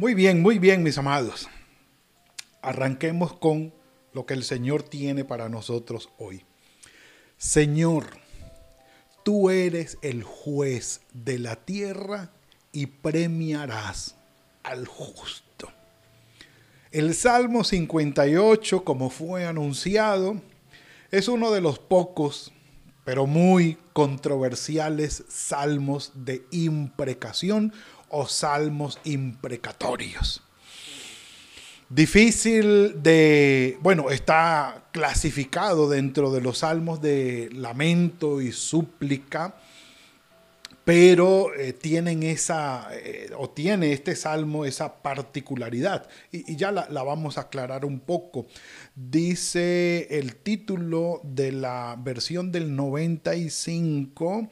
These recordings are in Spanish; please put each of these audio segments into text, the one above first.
Muy bien, muy bien, mis amados. Arranquemos con lo que el Señor tiene para nosotros hoy. Señor, tú eres el juez de la tierra y premiarás al justo. El Salmo 58, como fue anunciado, es uno de los pocos, pero muy controversiales salmos de imprecación o salmos imprecatorios. Difícil de, bueno, está clasificado dentro de los salmos de lamento y súplica, pero eh, tienen esa, eh, o tiene este salmo esa particularidad, y, ya la, la, vamos a aclarar un poco. Dice el título de la versión del 95,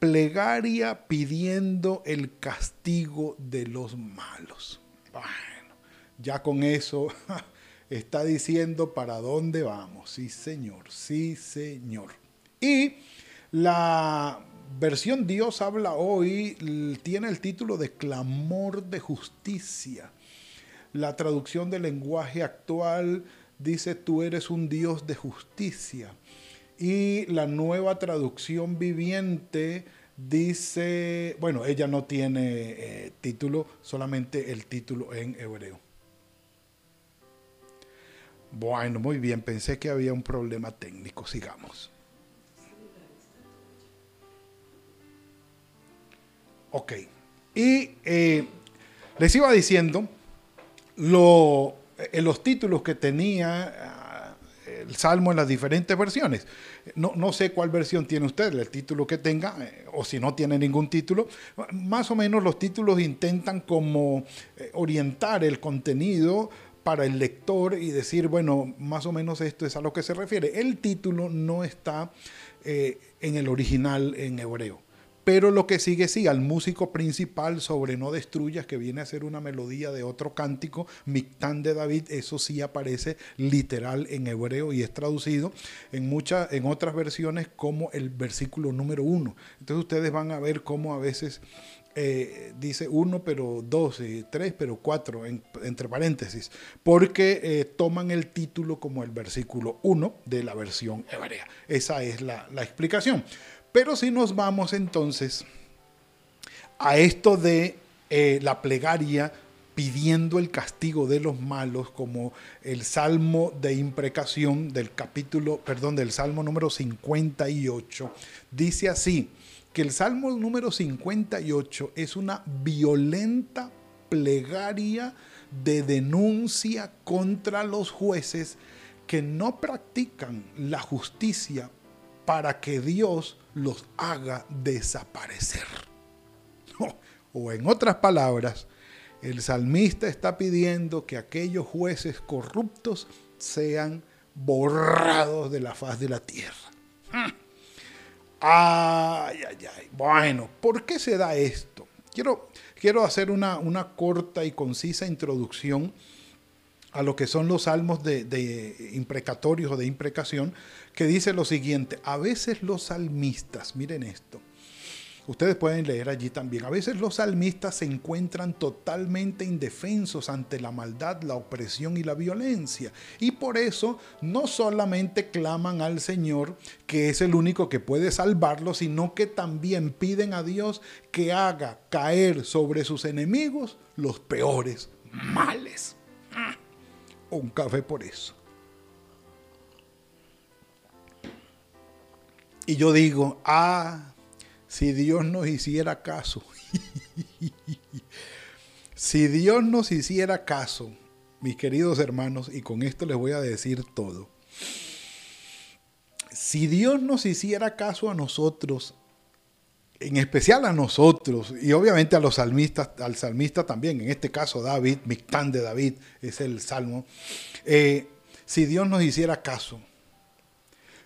plegaria pidiendo el castigo de los malos. Bueno, ya con eso está diciendo para dónde vamos. Sí, Señor, sí, Señor. Y la versión Dios habla hoy tiene el título de Clamor de Justicia. La traducción del lenguaje actual dice, tú eres un Dios de justicia. Y la nueva traducción viviente dice, bueno, ella no tiene eh, título, solamente el título en hebreo. Bueno, muy bien, pensé que había un problema técnico, sigamos. Ok, y eh, les iba diciendo eh, los títulos que tenía el Salmo en las diferentes versiones. No, no, sé cuál versión tiene usted, el título que tenga, eh, o si no tiene ningún título. Más o menos los títulos intentan como eh, orientar el contenido para el lector y decir, bueno, más o menos esto es a lo que se refiere. El título no está eh, en el original en hebreo. Pero lo que sigue, sí, al músico principal sobre No destruyas, que viene a ser una melodía de otro cántico, Mictán de David, eso sí aparece literal en hebreo y es traducido en, muchas, en otras versiones como el versículo número uno. Entonces ustedes van a ver cómo a veces eh, dice uno, pero dos, tres, pero cuatro, entre paréntesis, porque eh, toman el título como el versículo uno de la versión hebrea. Esa es la explicación. Pero si nos vamos entonces a esto de eh, la plegaria pidiendo el castigo de los malos, como el salmo de imprecación del capítulo, perdón, del salmo número 58, dice así, que el salmo número 58 es una violenta plegaria de denuncia contra los jueces que no practican la justicia para que Dios los haga desaparecer. O en otras palabras, el salmista está pidiendo que aquellos jueces corruptos sean borrados de la faz de la tierra. Ay, ay, ay. Bueno, ¿por qué se da esto? Quiero, quiero hacer una, una corta y concisa introducción a lo que son los salmos de, imprecatorios o de imprecación, que dice lo siguiente, a veces los salmistas, miren esto, ustedes pueden leer allí también, a veces los salmistas se encuentran totalmente indefensos ante la maldad, la opresión y la violencia, y por eso no solamente claman al Señor, que es el único que puede salvarlos, sino que también piden a Dios que haga caer sobre sus enemigos los peores males un café por eso. Y yo digo, ah, si Dios nos hiciera caso, si Dios nos hiciera caso, mis queridos hermanos, y con esto les voy a decir todo, si Dios nos hiciera caso a nosotros, en especial a nosotros y obviamente a los salmistas, al salmista también, en este caso David, Mictán de David es el salmo, eh, si Dios nos hiciera caso,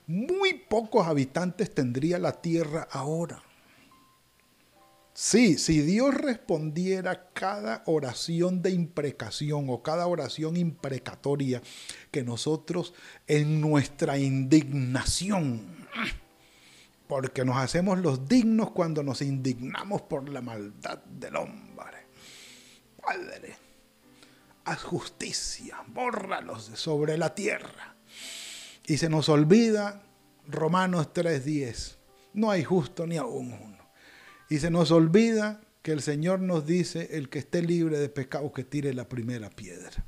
muy pocos habitantes tendría la tierra ahora. Sí, si Dios respondiera cada oración de imprecación o cada oración imprecatoria que nosotros en nuestra indignación, porque nos hacemos los dignos cuando nos indignamos por la maldad del hombre. Padre, haz justicia, bórralos sobre la tierra. Y se nos olvida Romanos 3:10, no hay justo ni aún uno. Y se nos olvida que el Señor nos dice, el que esté libre de pecado, que tire la primera piedra.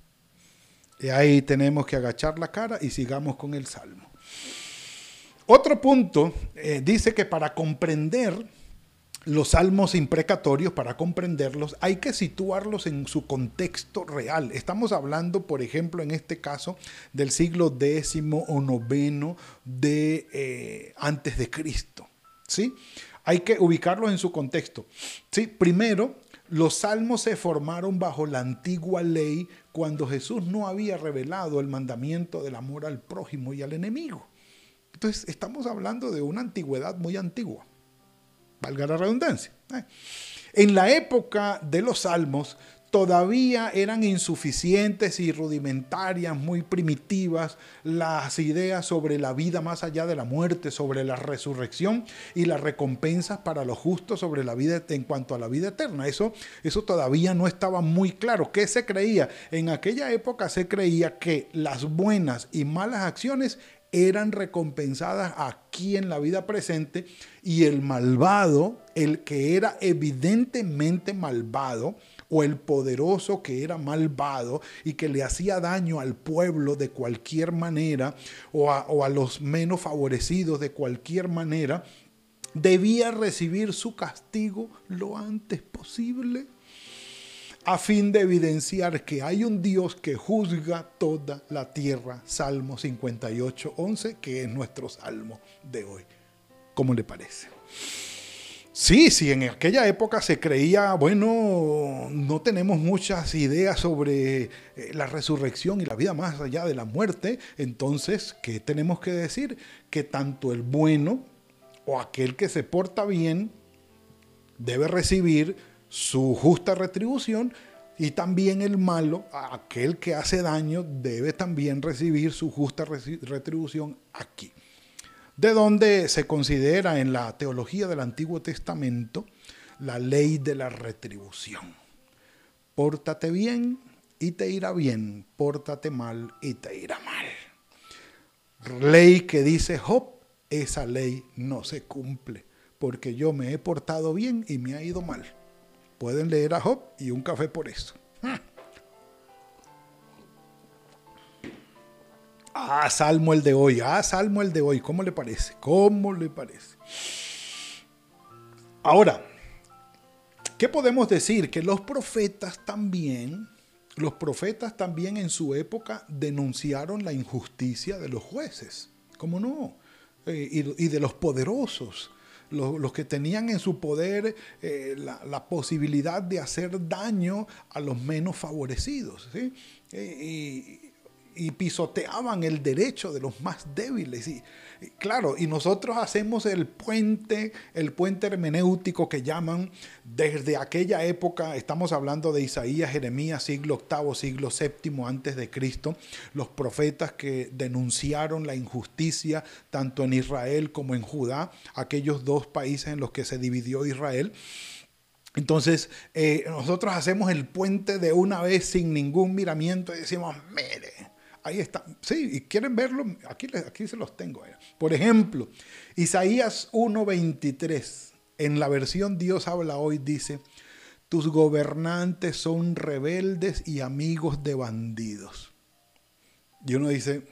Y ahí tenemos que agachar la cara y sigamos con el Salmo. Otro punto eh, dice que para comprender los salmos imprecatorios, para comprenderlos, hay que situarlos en su contexto real. Estamos hablando, por ejemplo, en este caso, del siglo décimo o noveno de eh, antes de Cristo. ¿sí? hay que ubicarlos en su contexto. Sí, primero, los salmos se formaron bajo la antigua ley cuando Jesús no había revelado el mandamiento del amor al prójimo y al enemigo. Entonces, estamos hablando de una antigüedad muy antigua, valga la redundancia. ¿eh? En la época de los salmos, todavía eran insuficientes y rudimentarias, muy primitivas, las ideas sobre la vida más allá de la muerte, sobre la resurrección y las recompensas para los justos sobre la vida en cuanto a la vida eterna. Eso, eso todavía no estaba muy claro. ¿Qué se creía? En aquella época se creía que las buenas y malas acciones eran recompensadas aquí en la vida presente y el malvado, el que era evidentemente malvado, o el poderoso que era malvado y que le hacía daño al pueblo de cualquier manera o a, los menos favorecidos de cualquier manera, debía recibir su castigo lo antes posible a fin de evidenciar que hay un Dios que juzga toda la tierra. Salmo 58, 11, que es nuestro salmo de hoy. ¿Cómo le parece? Sí, sí, en aquella época se creía, bueno, no tenemos muchas ideas sobre eh, la resurrección y la vida más allá de la muerte, entonces, ¿qué tenemos que decir? Que tanto el bueno o aquel que se porta bien debe recibir su justa retribución y también el malo, aquel que hace daño, debe también recibir su justa retribución aquí de donde se considera en la teología del Antiguo Testamento la ley de la retribución. Pórtate bien y te irá bien, pórtate mal y te irá mal. Ley que dice Job, esa ley no se cumple, porque yo me he portado bien y me ha ido mal. Pueden leer a Job y un café por eso. Ah, Salmo el de hoy. Ah, Salmo el de hoy. ¿Cómo le parece? ¿Cómo le parece? Ahora, ¿qué podemos decir? Que los profetas también, los profetas también en su época denunciaron la injusticia de los jueces. ¿Cómo no? Eh, y, de los poderosos. Los, que tenían en su poder eh, la, posibilidad de hacer daño a los menos favorecidos. ¿sí? Eh, y pisoteaban el derecho de los más débiles. Y, claro, y nosotros hacemos el puente, el puente hermenéutico que llaman desde aquella época, estamos hablando de Isaías, Jeremías, siglo octavo, siglo séptimo antes de Cristo, los profetas que denunciaron la injusticia tanto en Israel como en Judá, aquellos dos países en los que se dividió Israel. Entonces, eh, nosotros hacemos el puente de una vez sin ningún miramiento y decimos, mire, Ahí está. Sí, y quieren verlo, aquí, aquí se los tengo. Eh. Por ejemplo, Isaías 1.23, en la versión Dios habla hoy, dice, tus gobernantes son rebeldes y amigos de bandidos. Y uno dice,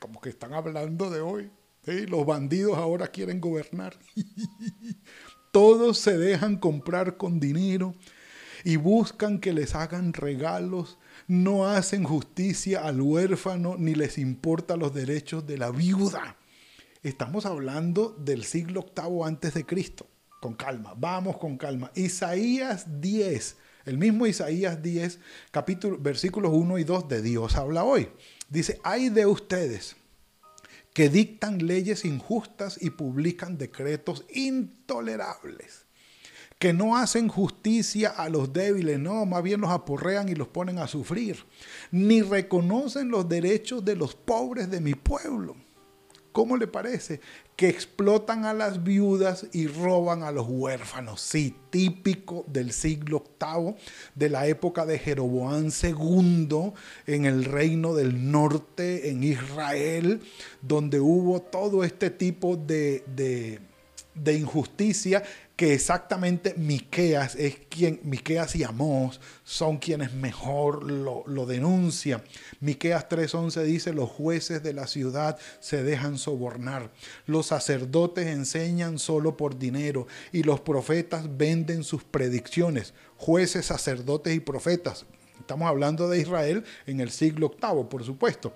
como que están hablando de hoy. Los bandidos ahora quieren gobernar. Todos se dejan comprar con dinero y buscan que les hagan regalos no hacen justicia al huérfano ni les importa los derechos de la viuda. Estamos hablando del siglo octavo antes de Cristo. con calma, vamos con calma. Isaías 10, el mismo Isaías 10, capítulo, versículos 1 y 2 de Dios habla hoy. Dice, hay de ustedes que dictan leyes injustas y publican decretos intolerables que no hacen justicia a los débiles, no, más bien los aporrean y los ponen a sufrir, ni reconocen los derechos de los pobres de mi pueblo. ¿Cómo le parece? Que explotan a las viudas y roban a los huérfanos. Sí, típico del siglo VIII, de la época de Jeroboán II en el reino del norte, en Israel, donde hubo todo este tipo de, de, de injusticia que exactamente Miqueas es quien, Miqueas y Amós son quienes mejor lo, lo denuncian. Miqueas 3:11 dice, los jueces de la ciudad se dejan sobornar, los sacerdotes enseñan solo por dinero y los profetas venden sus predicciones. Jueces, sacerdotes y profetas. Estamos hablando de Israel en el siglo VIII, por supuesto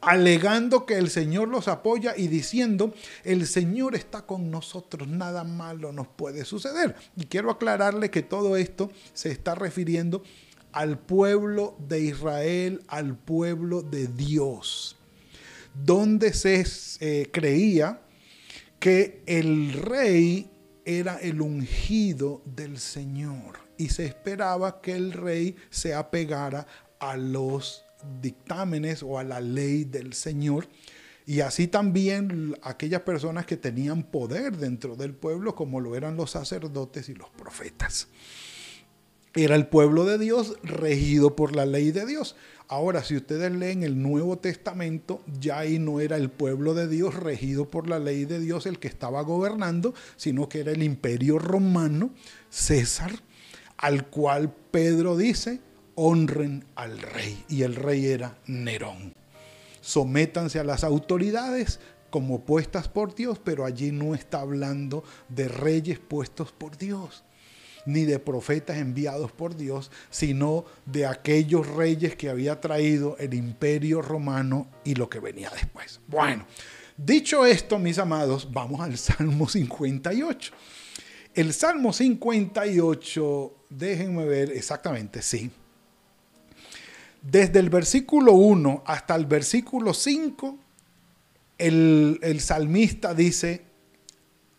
alegando que el Señor los apoya y diciendo, el Señor está con nosotros, nada malo nos puede suceder. Y quiero aclararle que todo esto se está refiriendo al pueblo de Israel, al pueblo de Dios, donde se eh, creía que el rey era el ungido del Señor y se esperaba que el rey se apegara a los dictámenes o a la ley del Señor. Y así también aquellas personas que tenían poder dentro del pueblo, como lo eran los sacerdotes y los profetas. Era el pueblo de Dios regido por la ley de Dios. Ahora, si ustedes leen el Nuevo Testamento, ya ahí no era el pueblo de Dios regido por la ley de Dios el que estaba gobernando, sino que era el imperio romano, César, al cual Pedro dice, honren al rey. Y el rey era Nerón. Sométanse a las autoridades como puestas por Dios, pero allí no está hablando de reyes puestos por Dios, ni de profetas enviados por Dios, sino de aquellos reyes que había traído el imperio romano y lo que venía después. Bueno, dicho esto, mis amados, vamos al Salmo 58. El Salmo 58, déjenme ver exactamente, sí. Desde el versículo 1 hasta el versículo 5, el, salmista dice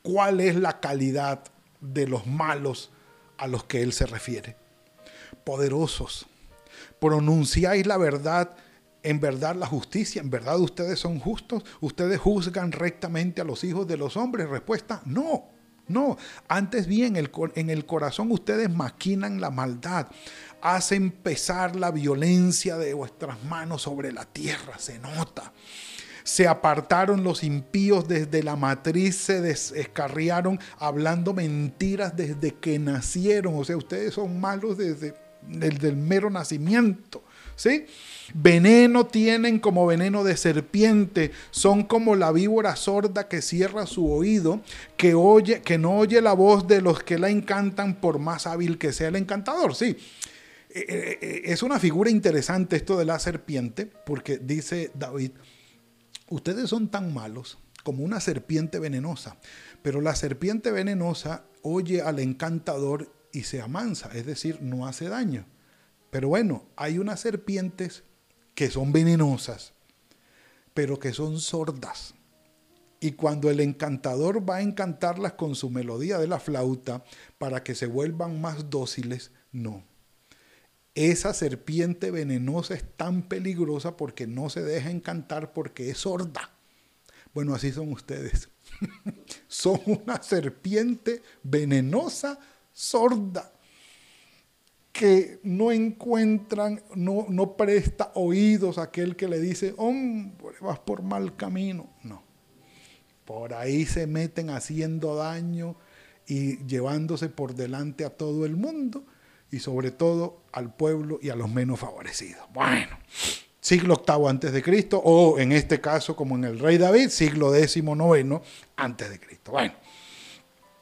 cuál es la calidad de los malos a los que él se refiere. Poderosos, pronunciáis la verdad, en verdad la justicia, en verdad ustedes son justos, ustedes juzgan rectamente a los hijos de los hombres. Respuesta, no. No, antes bien en el corazón ustedes maquinan la maldad, hacen pesar la violencia de vuestras manos sobre la tierra, se nota. Se apartaron los impíos desde la matriz, se descarriaron hablando mentiras desde que nacieron. O sea, ustedes son malos desde el mero nacimiento. ¿Sí? Veneno tienen como veneno de serpiente, son como la víbora sorda que cierra su oído, que oye, que no oye la voz de los que la encantan por más hábil que sea el encantador. Sí, eh, eh, eh, es una figura interesante esto de la serpiente, porque dice David, ustedes son tan malos como una serpiente venenosa, pero la serpiente venenosa oye al encantador y se amansa, es decir, no hace daño. Pero bueno, hay unas serpientes que son venenosas, pero que son sordas. Y cuando el encantador va a encantarlas con su melodía de la flauta para que se vuelvan más dóciles, no. Esa serpiente venenosa es tan peligrosa porque no se deja encantar porque es sorda. Bueno, así son ustedes. son una serpiente venenosa sorda que no encuentran, no, no presta oídos a aquel que le dice, hombre, vas por mal camino. No. Por ahí se meten haciendo daño y llevándose por delante a todo el mundo y sobre todo al pueblo y a los menos favorecidos. Bueno, siglo octavo antes de Cristo, o en este caso, como en el rey David, siglo noveno antes de Cristo. Bueno,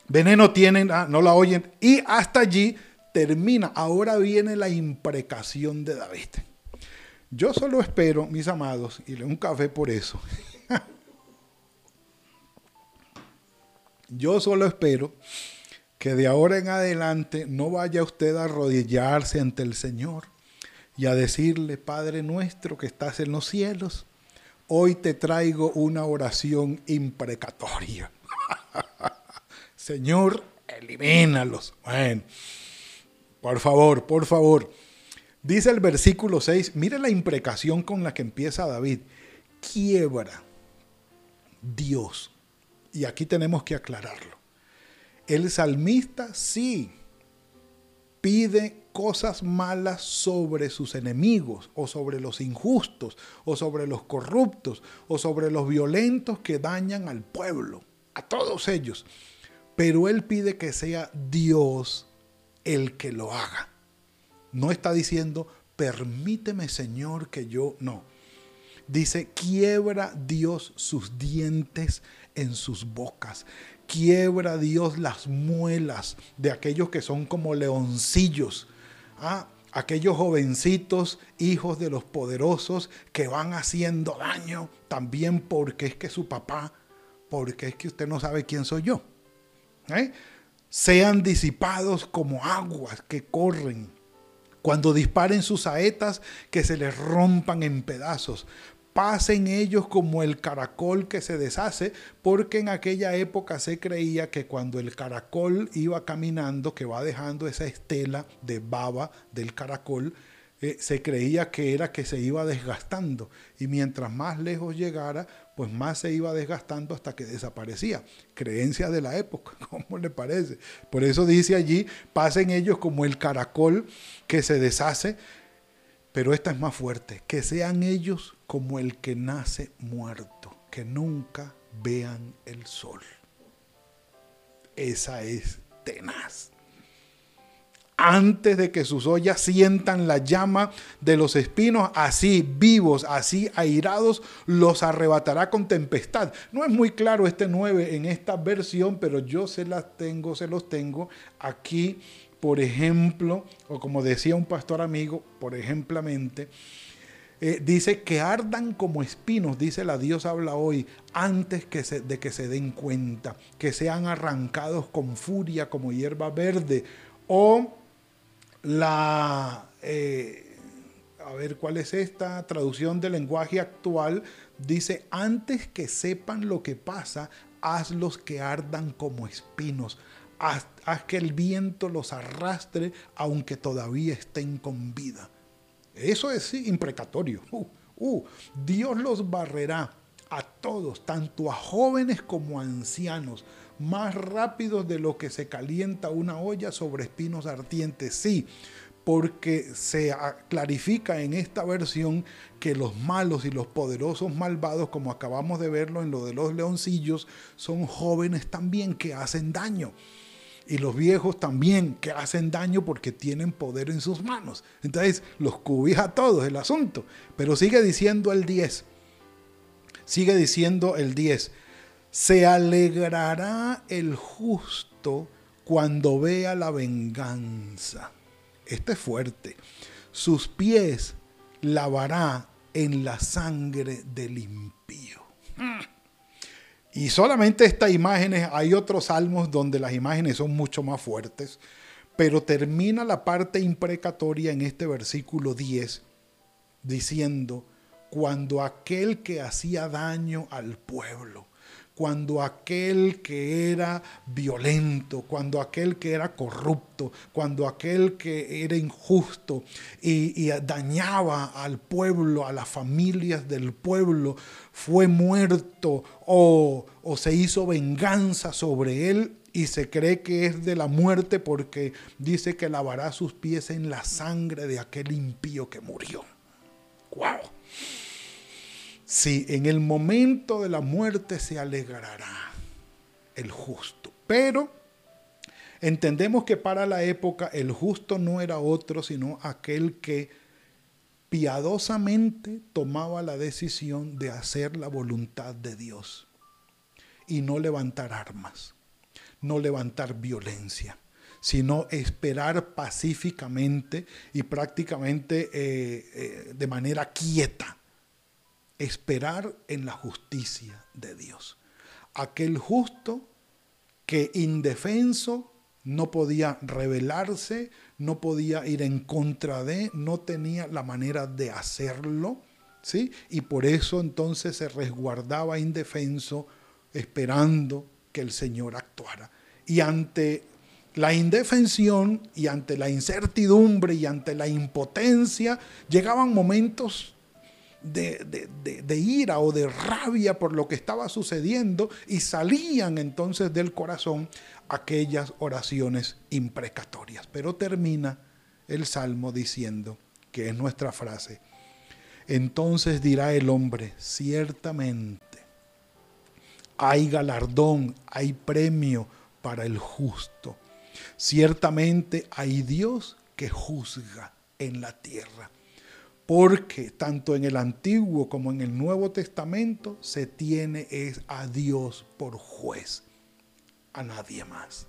veneno tienen, ah, no la oyen, y hasta allí termina. Ahora viene la imprecación de David. Yo solo espero, mis amados, y le un café por eso. Yo solo espero que de ahora en adelante no vaya usted a arrodillarse ante el Señor y a decirle, Padre nuestro que estás en los cielos, hoy te traigo una oración imprecatoria. Señor, elimínalos. Bueno, por favor, por favor. Dice el versículo 6, mire la imprecación con la que empieza David. Quiebra Dios. Y aquí tenemos que aclararlo. El salmista sí pide cosas malas sobre sus enemigos o sobre los injustos o sobre los corruptos o sobre los violentos que dañan al pueblo, a todos ellos. Pero él pide que sea Dios el que lo haga. No está diciendo, permíteme Señor que yo no. Dice, quiebra Dios sus dientes en sus bocas. Quiebra Dios las muelas de aquellos que son como leoncillos. ¿ah? Aquellos jovencitos, hijos de los poderosos, que van haciendo daño también porque es que su papá, porque es que usted no sabe quién soy yo. ¿eh? Sean disipados como aguas que corren. Cuando disparen sus saetas, que se les rompan en pedazos pasen ellos como el caracol que se deshace, porque en aquella época se creía que cuando el caracol iba caminando, que va dejando esa estela de baba del caracol, eh, se creía que era que se iba desgastando y mientras más lejos llegara, pues más se iba desgastando hasta que desaparecía. Creencia de la época, ¿cómo le parece? Por eso dice allí, pasen ellos como el caracol que se deshace, pero esta es más fuerte, que sean ellos como el que nace muerto, que nunca vean el sol. Esa es tenaz. Antes de que sus ollas sientan la llama de los espinos, así vivos, así airados, los arrebatará con tempestad. No es muy claro este 9 en esta versión, pero yo se las tengo, se los tengo aquí, por ejemplo, o como decía un pastor amigo, por ejemplamente, eh, dice que ardan como espinos, dice la Dios habla hoy, antes que de que se den cuenta, que sean arrancados con furia como hierba verde. O la, eh, a ver cuál es esta traducción del lenguaje actual, dice, antes que sepan lo que pasa, hazlos que ardan como espinos. Haz, que el viento los arrastre aunque todavía estén con vida. Eso es imprecatorio. Uh, uh, Dios los barrerá a todos, tanto a jóvenes como a ancianos, más rápidos de lo que se calienta una olla sobre espinos ardientes. Sí, porque se clarifica en esta versión que los malos y los poderosos malvados, como acabamos de verlo en lo de los leoncillos, son jóvenes también que hacen daño y los viejos también que hacen daño porque tienen poder en sus manos. Entonces los cubija a todos el asunto. Pero sigue diciendo el 10. Sigue diciendo el 10. Se alegrará el justo cuando vea la venganza. Este es fuerte. Sus pies lavará en la sangre del impío. Y solamente estas imágenes, hay otros salmos donde las imágenes son mucho más fuertes, pero termina la parte imprecatoria en este versículo 10 diciendo, cuando aquel que hacía daño al pueblo cuando aquel que era violento, cuando aquel que era corrupto, cuando aquel que era injusto y, dañaba al pueblo, a las familias del pueblo, fue muerto o, se hizo venganza sobre él, y se cree que es de la muerte porque dice que lavará sus pies en la sangre de aquel impío que murió. ¡Wow! Sí, en el momento de la muerte se alegrará el justo. Pero entendemos que para la época el justo no era otro, sino aquel que piadosamente tomaba la decisión de hacer la voluntad de Dios y no levantar armas, no levantar violencia, sino esperar pacíficamente y prácticamente eh, eh, de manera quieta esperar en la justicia de Dios. Aquel justo que indefenso no podía rebelarse, no podía ir en contra de, no tenía la manera de hacerlo, ¿sí? Y por eso entonces se resguardaba indefenso esperando que el Señor actuara. Y ante la indefensión y ante la incertidumbre y ante la impotencia, llegaban momentos de, ira o de rabia por lo que estaba sucediendo y salían entonces del corazón aquellas oraciones imprecatorias. Pero termina el salmo diciendo, que es nuestra frase, entonces dirá el hombre, ciertamente hay galardón, hay premio para el justo. Ciertamente hay Dios que juzga en la tierra porque tanto en el Antiguo como en el Nuevo Testamento se tiene es a Dios por juez, a nadie más.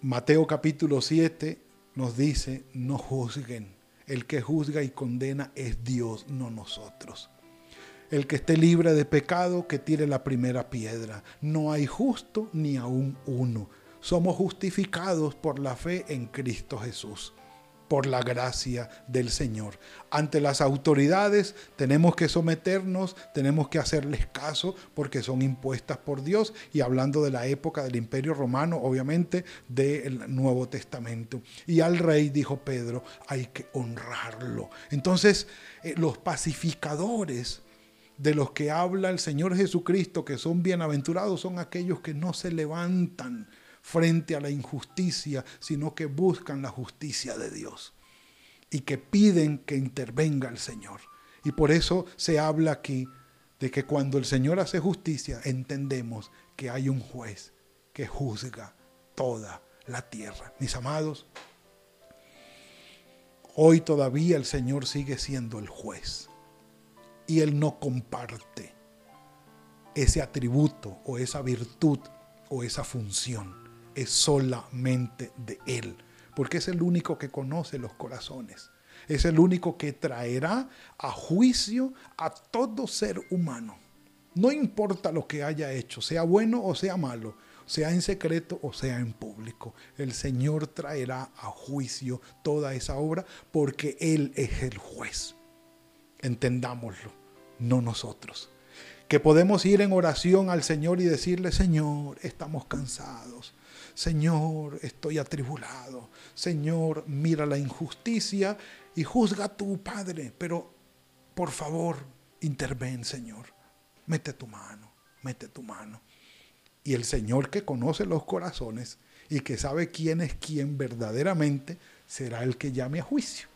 Mateo capítulo 7 nos dice, no juzguen, el que juzga y condena es Dios, no nosotros. El que esté libre de pecado, que tire la primera piedra. No hay justo ni aún uno. Somos justificados por la fe en Cristo Jesús por la gracia del Señor. Ante las autoridades tenemos que someternos, tenemos que hacerles caso porque son impuestas por Dios y hablando de la época del Imperio Romano, obviamente del Nuevo Testamento. Y al rey, dijo Pedro, hay que honrarlo. Entonces, eh, los pacificadores de los que habla el Señor Jesucristo, que son bienaventurados, son aquellos que no se levantan frente a la injusticia, sino que buscan la justicia de Dios y que piden que intervenga el Señor. Y por eso se habla aquí de que cuando el Señor hace justicia, entendemos que hay un juez que juzga toda la tierra. Mis amados, hoy todavía el Señor sigue siendo el juez y Él no comparte ese atributo o esa virtud o esa función es solamente de Él, porque es el único que conoce los corazones. Es el único que traerá a juicio a todo ser humano. No importa lo que haya hecho, sea bueno o sea malo, sea en secreto o sea en público. El Señor traerá a juicio toda esa obra porque Él es el juez. Entendámoslo, no nosotros. Que podemos ir en oración al Señor y decirle, Señor, estamos cansados. Señor, estoy atribulado. Señor, mira la injusticia y juzga a tu Padre. Pero, por favor, interven, Señor. Mete tu mano, mete tu mano. Y el Señor que conoce los corazones y que sabe quién es quién verdaderamente, será el que llame a juicio.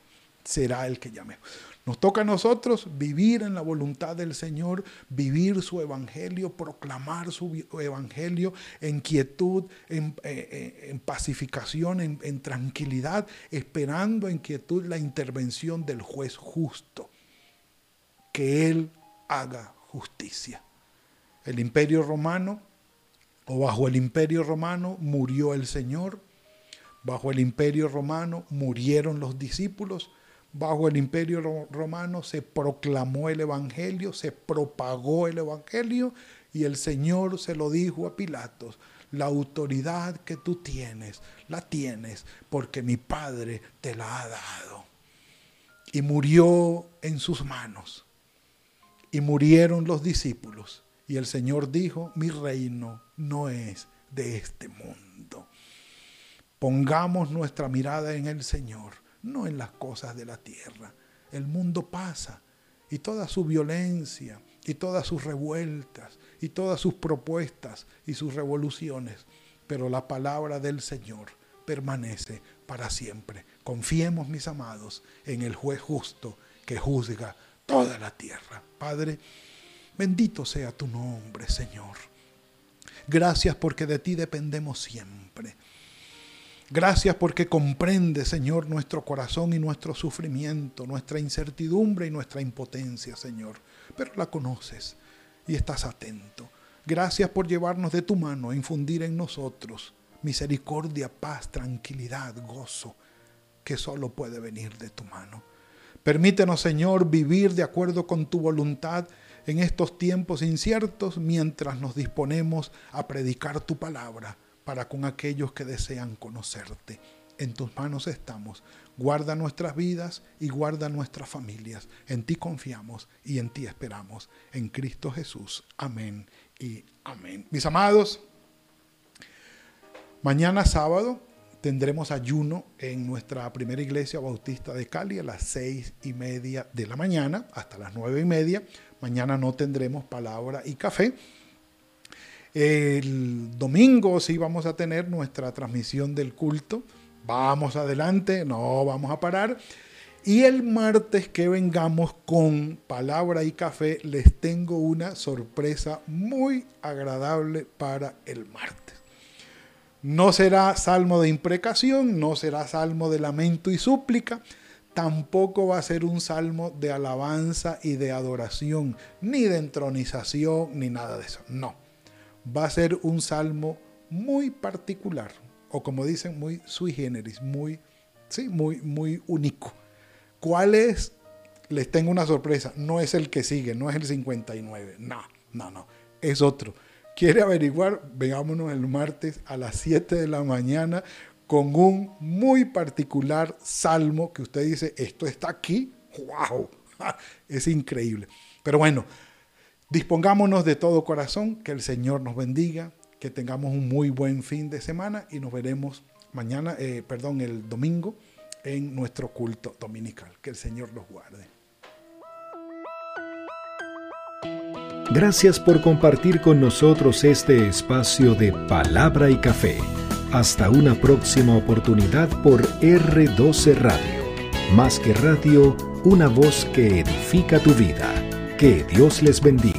Será el que llame. Nos toca a nosotros vivir en la voluntad del Señor, vivir su evangelio, proclamar su evangelio en quietud, en, eh, eh, pacificación, en, en tranquilidad, esperando en quietud la intervención del juez justo, que Él haga justicia. El imperio romano, o bajo el imperio romano, murió el Señor, bajo el imperio romano murieron los discípulos, bajo el imperio romano se proclamó el Evangelio, se propagó el Evangelio y el Señor se lo dijo a Pilatos, la autoridad que tú tienes, la tienes porque mi Padre te la ha dado. Y murió en sus manos. Y murieron los discípulos. Y el Señor dijo, mi reino no es de este mundo. Pongamos nuestra mirada en el Señor no en las cosas de la tierra. El mundo pasa y toda su violencia y todas sus revueltas y todas sus propuestas y sus revoluciones, pero la palabra del Señor permanece para siempre. Confiemos, mis amados, en el juez justo que juzga toda la tierra. Padre, bendito sea tu nombre, Señor. Gracias porque de ti dependemos siempre. Gracias porque comprende, Señor, nuestro corazón y nuestro sufrimiento, nuestra incertidumbre y nuestra impotencia, Señor. Pero la conoces y estás atento. Gracias por llevarnos de tu mano a infundir en nosotros misericordia, paz, tranquilidad, gozo, que solo puede venir de tu mano. Permítenos, Señor, vivir de acuerdo con tu voluntad en estos tiempos inciertos mientras nos disponemos a predicar tu palabra para con aquellos que desean conocerte. En tus manos estamos. Guarda nuestras vidas y guarda nuestras familias. En ti confiamos y en ti esperamos. En Cristo Jesús. Amén y amén. Mis amados, mañana sábado tendremos ayuno en nuestra primera iglesia bautista de Cali a las seis y media de la mañana hasta las nueve y media. Mañana no tendremos palabra y café. El domingo sí vamos a tener nuestra transmisión del culto Vamos adelante, no vamos a parar. Y el martes que vengamos con palabra y café, les tengo una sorpresa muy agradable para el martes. No será salmo de imprecación, no será salmo de lamento y súplica, tampoco va a ser un salmo de alabanza y de adoración, ni de entronización, ni nada de eso. No, va a ser un salmo muy particular, o como dicen, muy sui generis, muy, sí, muy, muy único. ¿Cuál es? Les tengo una sorpresa, no es el que sigue, no es el 59, no, no, no, es otro. ¿Quiere averiguar? Veámonos el martes a las 7 de la mañana con un muy particular salmo que usted dice, esto está aquí, wow, es increíble. Pero bueno, dispongámonos de todo corazón, que el Señor nos bendiga, que tengamos un muy buen fin de semana y nos veremos mañana, eh, perdón, el domingo en nuestro culto dominical. Que el Señor los guarde. Gracias por compartir con nosotros este espacio de palabra y café. Hasta una próxima oportunidad por R12 Radio. Más que radio, una voz que edifica tu vida. Que Dios les bendiga.